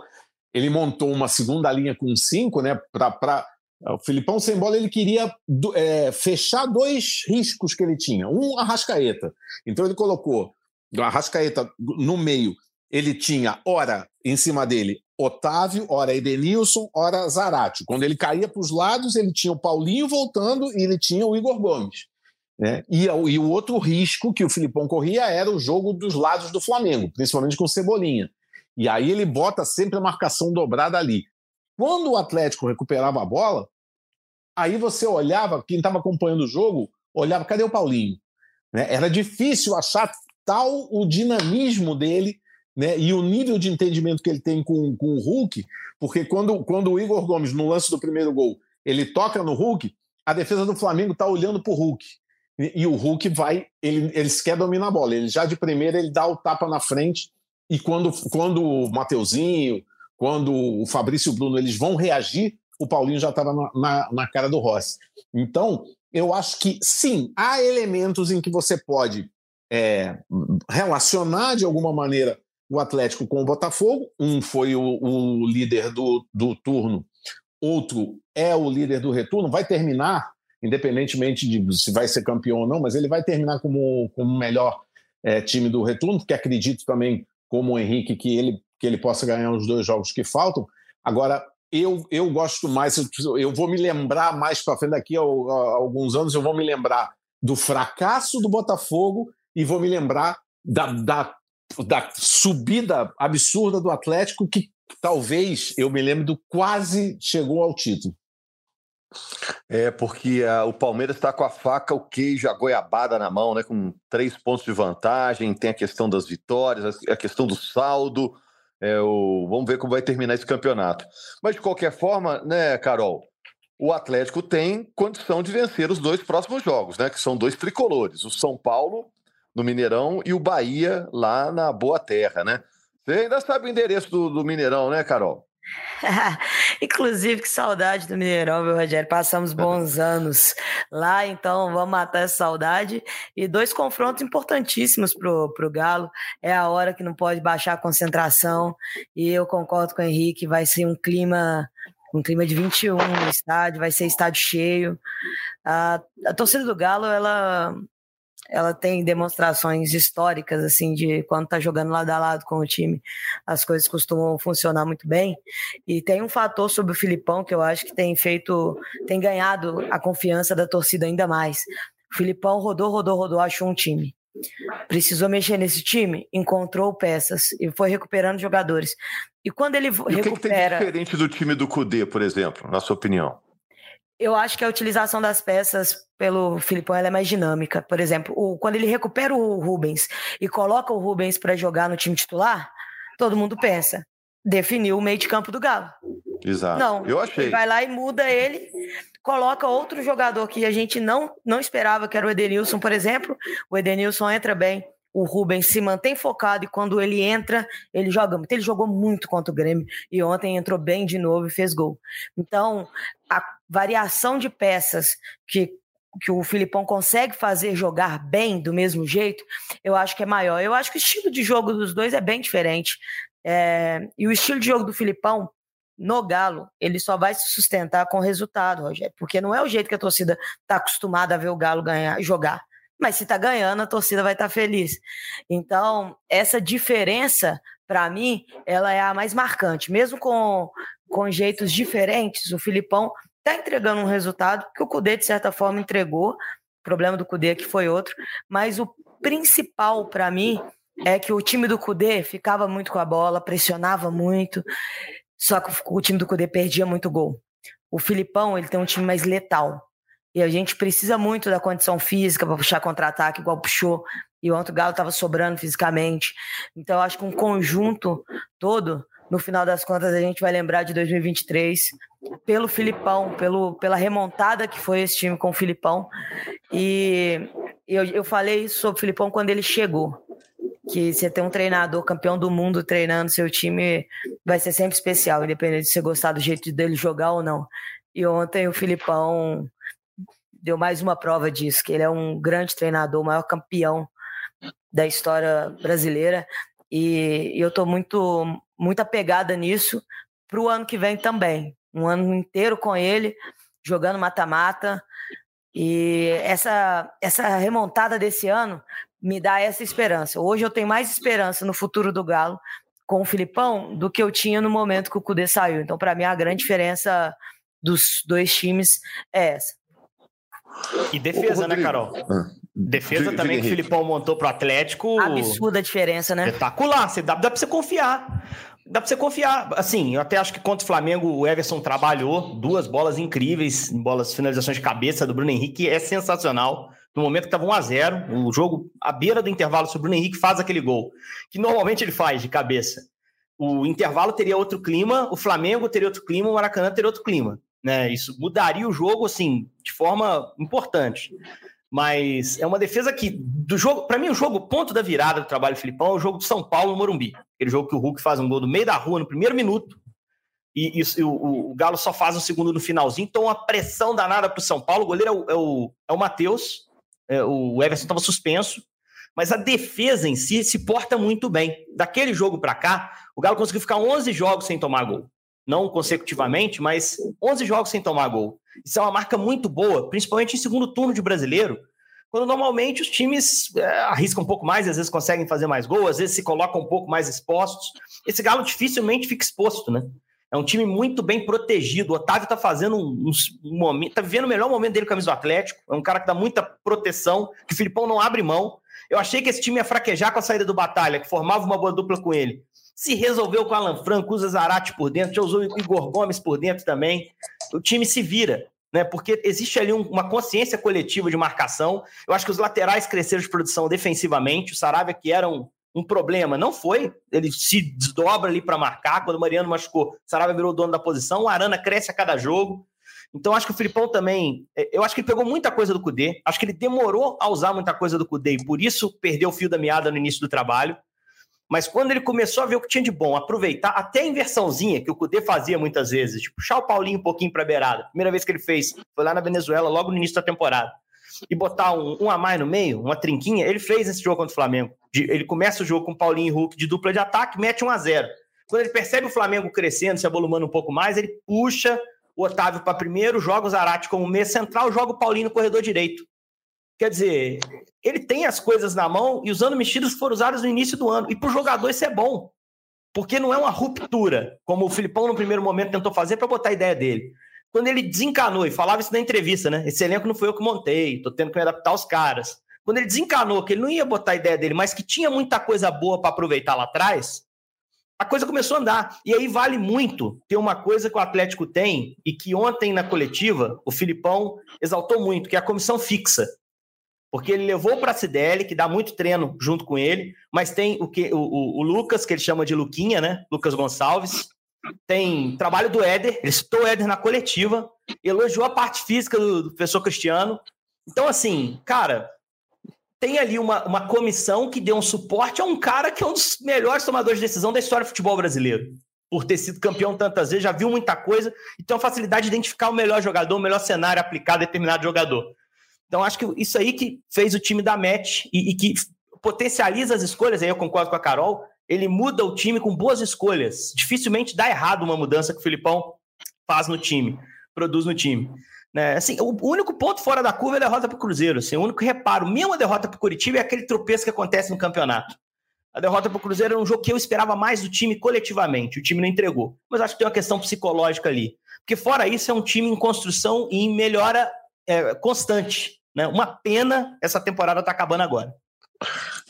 ele montou uma segunda linha com cinco, né? Para o Filipão sem bola ele queria é, fechar dois riscos que ele tinha. Um, a Rascaeta. Então ele colocou a Rascaeta no meio. Ele tinha, ora, em cima dele, Otávio, ora Edenilson, ora Zarate. Quando ele caía para os lados, ele tinha o Paulinho voltando e ele tinha o Igor Gomes. Né? E, e, o outro risco que o Filipão corria era o jogo dos lados do Flamengo, principalmente com Cebolinha. E aí ele bota sempre a marcação dobrada ali. Quando o Atlético recuperava a bola, aí você olhava, quem estava acompanhando o jogo, olhava, cadê o Paulinho? Né? Era difícil achar tal o dinamismo dele né, e o nível de entendimento que ele tem com, com o Hulk, porque quando, quando o Igor Gomes, no lance do primeiro gol, ele toca no Hulk, a defesa do Flamengo está olhando para o Hulk. E, e, o Hulk vai, ele, ele quer dominar a bola. Ele já de primeira ele dá o tapa na frente. E quando, quando o Mateuzinho, quando o Fabrício e o Bruno eles vão reagir, o Paulinho já estava na, na, na cara do Rossi. Então, eu acho que sim, há elementos em que você pode é, relacionar de alguma maneira o Atlético com o Botafogo. Um foi o, o líder do, do turno, outro é o líder do retorno. Vai terminar, independentemente de se vai ser campeão ou não, mas ele vai terminar como, o melhor é, time do retorno, porque acredito também, como o Henrique, que ele, que ele possa ganhar os dois jogos que faltam. Agora, eu, eu gosto mais, eu vou me lembrar mais para frente, daqui a, a, alguns anos, eu vou me lembrar do fracasso do Botafogo e vou me lembrar da, da da subida absurda do Atlético, que talvez eu me lembre do quase chegou ao título.
É, porque o Palmeiras está com a faca, o queijo, a goiabada na mão, né? Com três pontos de vantagem, tem a questão das vitórias, a questão do saldo. É, o... Vamos ver como vai terminar esse campeonato. Mas, de qualquer forma, né, Carol? O Atlético tem condição de vencer os dois próximos jogos, né? Que são dois tricolores. O São Paulo no Mineirão e o Bahia lá na Boa Terra, né? Você ainda sabe o endereço do, do Mineirão, né, Carol?
Inclusive, que saudade do Mineirão, meu Rogério. Passamos bons anos lá, então vamos matar essa saudade. E dois confrontos importantíssimos pro, pro Galo. É a hora que não pode baixar a concentração. E eu concordo com o Henrique, vai ser um clima. Um clima de 21 no estádio, vai ser estádio cheio. A, a torcida do Galo, ela ela tem demonstrações históricas assim de quando tá jogando lado a lado com o time, as coisas costumam funcionar muito bem. E tem um fator sobre o Filipão que eu acho que tem feito, tem ganhado a confiança da torcida ainda mais. O Filipão rodou, rodou, rodou, achou um time. Precisou mexer nesse time, encontrou peças e foi recuperando jogadores. E quando ele e recupera. O que, que tem
diferente do time do Cudê, por exemplo, na sua opinião?
Eu acho que a utilização das peças pelo Filipão é mais dinâmica. Por exemplo, o, quando ele recupera o Rubens e coloca o Rubens para jogar no time titular, todo mundo pensa, definiu o meio de campo do Galo.
Exato.
Não,
eu achei.
Ele vai lá e muda ele, coloca outro jogador que a gente não, não esperava, que era o Edenilson, por exemplo. O Edenilson entra bem o Rubens se mantém focado e quando ele entra, ele joga muito. Ele jogou muito contra o Grêmio e ontem entrou bem de novo e fez gol. Então, a variação de peças que, que o Filipão consegue fazer jogar bem do mesmo jeito, eu acho que é maior. Eu acho que o estilo de jogo dos dois é bem diferente. É, e o estilo de jogo do Filipão, no Galo, ele só vai se sustentar com resultado, Rogério, porque não é o jeito que a torcida está acostumada a ver o Galo ganhar jogar mas se tá ganhando, a torcida vai estar tá feliz. Então, essa diferença, para mim, ela é a mais marcante. Mesmo com, com jeitos diferentes, o Filipão tá entregando um resultado que o Cudê, de certa forma, entregou. O problema do Cudê aqui foi outro. Mas o principal, para mim, é que o time do Cudê ficava muito com a bola, pressionava muito, só que o time do Cudê perdia muito gol. O Filipão, ele tem um time mais letal. E a gente precisa muito da condição física para puxar contra-ataque, igual puxou. E ontem o Galo estava sobrando fisicamente. Então, eu acho que um conjunto todo, no final das contas, a gente vai lembrar de 2023 pelo Filipão, pelo, pela remontada que foi esse time com o Filipão. E eu, eu falei sobre o Filipão quando ele chegou. Que você ter um treinador campeão do mundo treinando seu time vai ser sempre especial, independente de você gostar do jeito dele jogar ou não. E ontem o Filipão deu mais uma prova disso, que ele é um grande treinador, o maior campeão da história brasileira. E eu estou muito, muito apegada nisso para o ano que vem também. Um ano inteiro com ele, jogando mata-mata. E essa, essa remontada desse ano me dá essa esperança. Hoje eu tenho mais esperança no futuro do Galo com o Filipão do que eu tinha no momento que o Cudê saiu. Então, para mim, a grande diferença dos dois times é essa.
E defesa, né, Carol? Defesa Diga, também que o Filipão montou pro Atlético.
Absurda a diferença, né?
Espetacular. Você dá, dá pra você confiar. Dá pra você confiar. Assim, eu até acho que contra o Flamengo o Everson trabalhou duas bolas incríveis, bolas finalizações de cabeça do Bruno Henrique, é sensacional. No momento que estava 1 a 0 o jogo à beira do intervalo, o Bruno Henrique faz aquele gol, que normalmente ele faz de cabeça. O intervalo teria outro clima, o Flamengo teria outro clima, o Maracanã teria outro clima. Né? Isso mudaria o jogo assim de forma importante. Mas é uma defesa que, do jogo, para mim, o jogo ponto da virada do trabalho do Filipão é o jogo de São Paulo no Morumbi. Aquele jogo que o Hulk faz um gol no meio da rua no primeiro minuto. E, e o, o, Galo só faz um segundo no finalzinho. Então, a pressão danada para o São Paulo. O goleiro é o, é o, é o Matheus. É, o Everson estava suspenso. Mas a defesa em si se porta muito bem. Daquele jogo para cá, o Galo conseguiu ficar 11 jogos sem tomar gol. Não consecutivamente, mas 11 jogos sem tomar gol. Isso é uma marca muito boa, principalmente em segundo turno de brasileiro, quando normalmente os times é, arriscam um pouco mais, às vezes conseguem fazer mais gols, às vezes se colocam um pouco mais expostos. Esse Galo dificilmente fica exposto, né? É um time muito bem protegido. O Otávio tá fazendo um, um, momento, tá vivendo o melhor momento dele com a camisa do Atlético. É um cara que dá muita proteção, que o Filipão não abre mão. Eu achei que esse time ia fraquejar com a saída do Batalha, que formava uma boa dupla com ele. Se resolveu com Alan Franco, usa Zarate por dentro, já usou o Igor Gomes por dentro também. O time se vira né? Porque existe ali um, uma consciência coletiva de marcação. Eu acho que os laterais cresceram de produção defensivamente. O Saravia, que era um, um problema, não foi. Ele se desdobra ali para marcar. Quando o Mariano machucou, o Saravia virou o dono da posição. O Arana cresce a cada jogo. Então, acho que o Filipão também. É, eu acho que ele pegou muita coisa do Cudê. Acho que ele demorou a usar muita coisa do Cudê e por isso perdeu o fio da meada no início do trabalho. Mas quando ele começou a ver o que tinha de bom, aproveitar até a inversãozinha que o Cudê fazia muitas vezes, tipo, puxar o Paulinho um pouquinho para a beirada. Primeira vez que ele fez foi lá na Venezuela, logo no início da temporada. E botar um, um a mais no meio, uma trinquinha, ele fez esse jogo contra o Flamengo. De, ele começa o jogo com Paulinho e Hulk de dupla de ataque, mete um a zero. Quando ele percebe o Flamengo crescendo, se abolumando um pouco mais, ele puxa o Otávio para primeiro, joga o Zarate como meia central, joga o Paulinho no corredor direito. Quer dizer, ele tem as coisas na mão e os anos mexidos foram usados no início do ano. E para o jogador isso é bom. Porque não é uma ruptura, como o Filipão no primeiro momento tentou fazer para botar a ideia dele. Quando ele desencanou, e falava isso na entrevista, né? Esse elenco não foi eu que montei, tô tendo que me adaptar aos caras. Quando ele desencanou que ele não ia botar a ideia dele, mas que tinha muita coisa boa para aproveitar lá atrás, a coisa começou a andar. E aí vale muito ter uma coisa que o Atlético tem e que ontem na coletiva o Filipão exaltou muito, que é a comissão fixa porque ele levou para a CDL, que dá muito treino junto com ele, mas tem o, que, o, o, o, Lucas, que ele chama de Luquinha, né? Lucas Gonçalves. Tem trabalho do Éder, ele citou o Éder na coletiva, elogiou a parte física do, do professor Cristiano. Então, assim, cara, tem ali uma, uma comissão que deu um suporte a um cara que é um dos melhores tomadores de decisão da história do futebol brasileiro. Por ter sido campeão tantas vezes, já viu muita coisa e tem uma facilidade de identificar o melhor jogador, o melhor cenário aplicado a determinado jogador. Então, acho que isso aí que fez o time dar match e, e, que potencializa as escolhas, aí eu concordo com a Carol, ele muda o time com boas escolhas. Dificilmente dá errado uma mudança que o Filipão faz no time, produz no time. Né? Assim, o único ponto fora da curva é a derrota para o Cruzeiro. Assim, o único reparo, mesmo a derrota para o Curitiba, é aquele tropeço que acontece no campeonato. A derrota para o Cruzeiro era um jogo que eu esperava mais do time coletivamente. O time não entregou. Mas acho que tem uma questão psicológica ali. Porque fora isso, é um time em construção e em melhora é, constante. Né? Uma pena essa temporada tá acabando agora.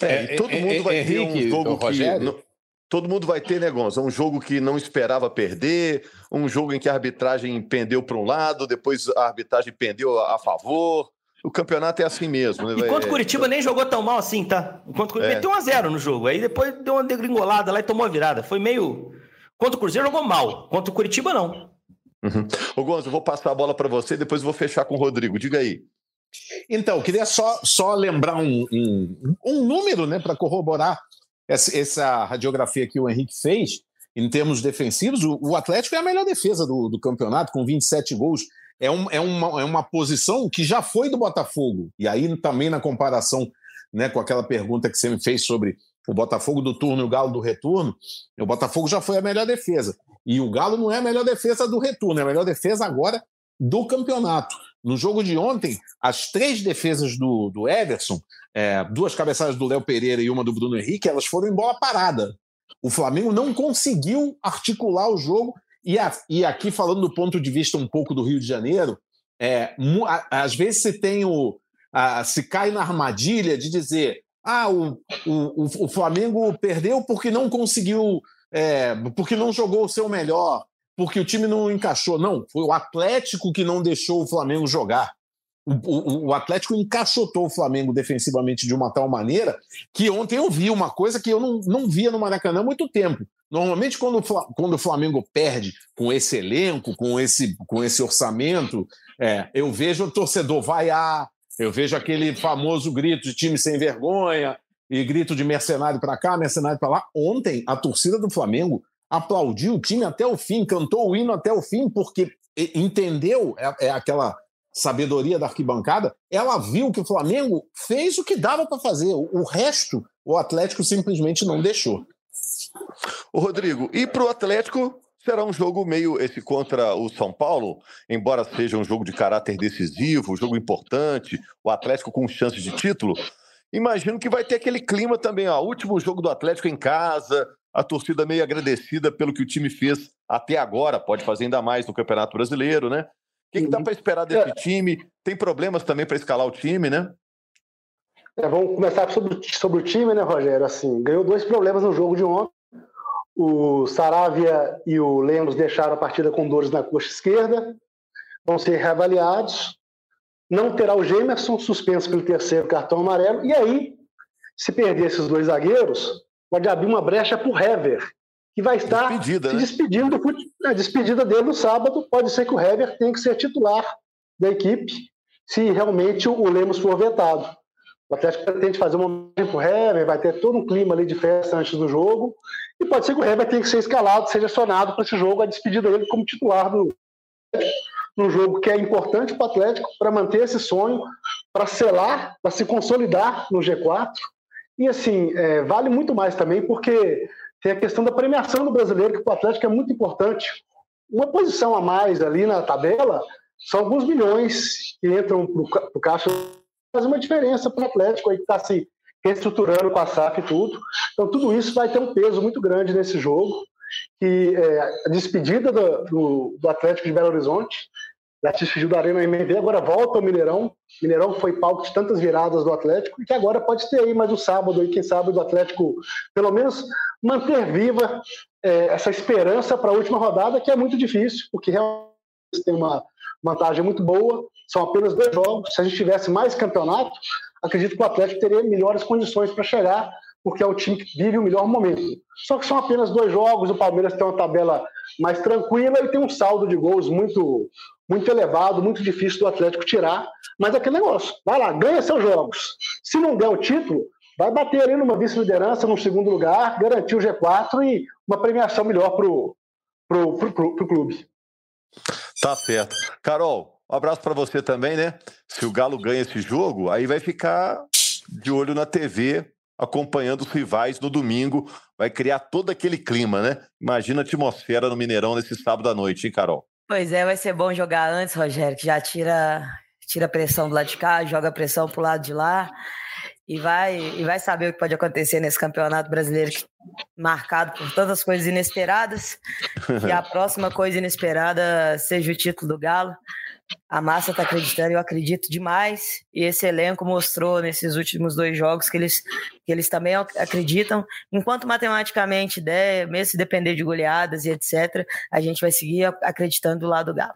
É, todo é, mundo vai ter Henrique, um jogo que. Não, todo mundo vai ter, negócio. Né, um jogo que não esperava perder, um jogo em que a arbitragem pendeu para um lado, depois a arbitragem pendeu a, favor. O campeonato é assim mesmo.
Né? Enquanto o Curitiba nem jogou tão mal assim, tá? Enquanto o Curitiba é. meteu 1x0 no jogo. Aí depois deu uma degringolada lá e tomou a virada. Foi meio. Quanto o Cruzeiro jogou mal. Quanto o Curitiba, não.
Uhum. Ô Gonzo, eu vou passar a bola para você, depois eu vou fechar com o Rodrigo. Diga aí.
Então, queria só, só lembrar um, um, um número né, para corroborar essa, radiografia que o Henrique fez. em termos defensivos, o, o Atlético é a melhor defesa do, do campeonato, com 27 gols. É, um, é, uma, é uma posição que já foi do Botafogo. E aí também na comparação né, com aquela pergunta que você me fez sobre o Botafogo do turno e o Galo do retorno, o Botafogo já foi a melhor defesa. E o Galo não é a melhor defesa do retorno, é a melhor defesa agora do campeonato. No jogo de ontem, as três defesas do, do Everson, é, duas cabeçadas do Léo Pereira e uma do Bruno Henrique, elas foram em bola parada. O Flamengo não conseguiu articular o jogo. E, a, e aqui, falando do ponto de vista um pouco do Rio de Janeiro, é, às vezes se tem o. A, se cai na armadilha de dizer ah, o, o, o Flamengo perdeu porque não conseguiu, é, porque não jogou o seu melhor, porque o time não encaixou. Não, foi o Atlético que não deixou o Flamengo jogar. O, o, Atlético encaixotou o Flamengo defensivamente de uma tal maneira que ontem eu vi uma coisa que eu não, não via no Maracanã há muito tempo. Normalmente, quando, quando o Flamengo perde com esse elenco, com esse, com esse orçamento, é, eu vejo o torcedor vaiar, eu vejo aquele famoso grito de time sem vergonha e grito de mercenário para cá, mercenário para lá. Ontem, a torcida do Flamengo aplaudiu o time até o fim, cantou o hino até o fim, porque entendeu é, é aquela sabedoria da arquibancada. Ela viu que o Flamengo fez o que dava para fazer. O resto, o Atlético simplesmente não deixou.
O Rodrigo, e para o Atlético será um jogo meio esse contra o São Paulo, embora seja um jogo de caráter decisivo, um jogo importante, o Atlético com chances de título. Imagino que vai ter aquele clima também, ó, último jogo do Atlético em casa, a torcida meio agradecida pelo que o time fez até agora, pode fazer ainda mais no Campeonato Brasileiro, né? O que, que dá para esperar desse é. time? Tem problemas também para escalar o time, né?
É, vamos começar sobre, sobre o time, né, Rogério? Assim, ganhou dois problemas no jogo de ontem. O Saravia e o Lemos deixaram a partida com dores na coxa esquerda, vão ser reavaliados. Não terá o Gemerson, suspenso pelo terceiro cartão amarelo. E aí, se perder esses dois zagueiros, pode abrir uma brecha para o Hever, que vai estar despedida, se né? despedindo do a despedida dele no sábado. Pode ser que o Hever tenha que ser titular da equipe, se realmente o Lemos for vetado. O Atlético pretende fazer uma homenagem para o Hever, vai ter todo um clima ali de festa antes do jogo. E pode ser que o Hever tenha que ser escalado, seja acionado para esse jogo, a despedida dele como titular do num jogo que é importante para o Atlético para manter esse sonho, para selar, para se consolidar no G4. E assim, é, vale muito mais também porque tem a questão da premiação do brasileiro, que para o Atlético é muito importante. Uma posição a mais ali na tabela são alguns milhões que entram para o caixa faz uma diferença para o Atlético aí que está se reestruturando com a SAF e tudo. Então, tudo isso vai ter um peso muito grande nesse jogo. Que é, a despedida do, do, do, Atlético de Belo Horizonte, já se despediu da Arena MV, agora volta ao Mineirão. Mineirão foi palco de tantas viradas do Atlético, e que agora pode ter aí mais um sábado, aí, quem sabe, do Atlético, pelo menos, manter viva é, essa esperança para a última rodada, que é muito difícil, porque realmente tem uma vantagem muito boa, são apenas dois jogos. Se a gente tivesse mais campeonato, acredito que o Atlético teria melhores condições para chegar, porque é o time que vive o melhor momento. Só que são apenas dois jogos, o Palmeiras tem uma tabela mais tranquila e tem um saldo de gols muito, muito elevado, muito difícil do Atlético tirar. Mas é aquele negócio, vai lá, ganha seus jogos. Se não der o título, vai bater ali numa vice-liderança, num segundo lugar, garantir o G4 e uma premiação melhor para o pro, pro, pro, pro clube.
Tá certo. Carol, um abraço para você também, né? Se o Galo ganha esse jogo, aí vai ficar de olho na TV, acompanhando os rivais no domingo. Vai criar todo aquele clima, né? Imagina a atmosfera no Mineirão nesse sábado à noite, hein, Carol?
Pois é, vai ser bom jogar antes, Rogério, que já tira, tira a pressão do lado de cá, joga a pressão pro lado de lá e vai, e vai saber o que pode acontecer nesse campeonato brasileiro marcado por tantas coisas inesperadas. e a próxima coisa inesperada seja o título do Galo. A massa está acreditando, eu acredito demais. E esse elenco mostrou nesses últimos dois jogos que eles, que eles também acreditam. Enquanto matematicamente der, mesmo se depender de goleadas e etc., a gente vai seguir acreditando do lado do Galo.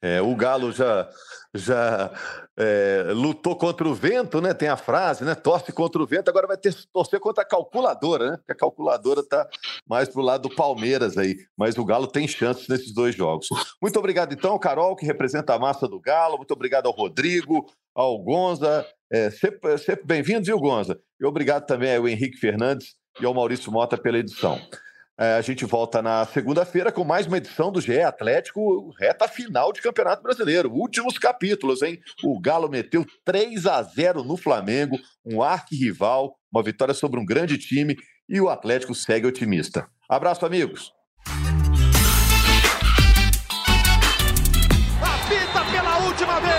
É, o Galo já, já é, lutou contra o vento, né? Tem a frase, né? Torce contra o vento, agora vai ter torcer contra a calculadora, né? Porque a calculadora está mais pro lado do Palmeiras aí. Mas o Galo tem chances nesses dois jogos. Muito obrigado, então, Carol, que representa a massa do Galo. Muito obrigado ao Rodrigo, ao Gonza. É, sempre, sempre bem-vindos, viu, Gonza? E obrigado também ao Henrique Fernandes e ao Maurício Mota pela edição. É, a gente volta na segunda-feira com mais uma edição do GE Atlético, reta final de Campeonato Brasileiro. Últimos capítulos, hein? O Galo meteu 3 a 0 no Flamengo, um arquirrival, uma vitória sobre um grande time e o Atlético segue otimista. Abraço, amigos.
Apita pela última vez.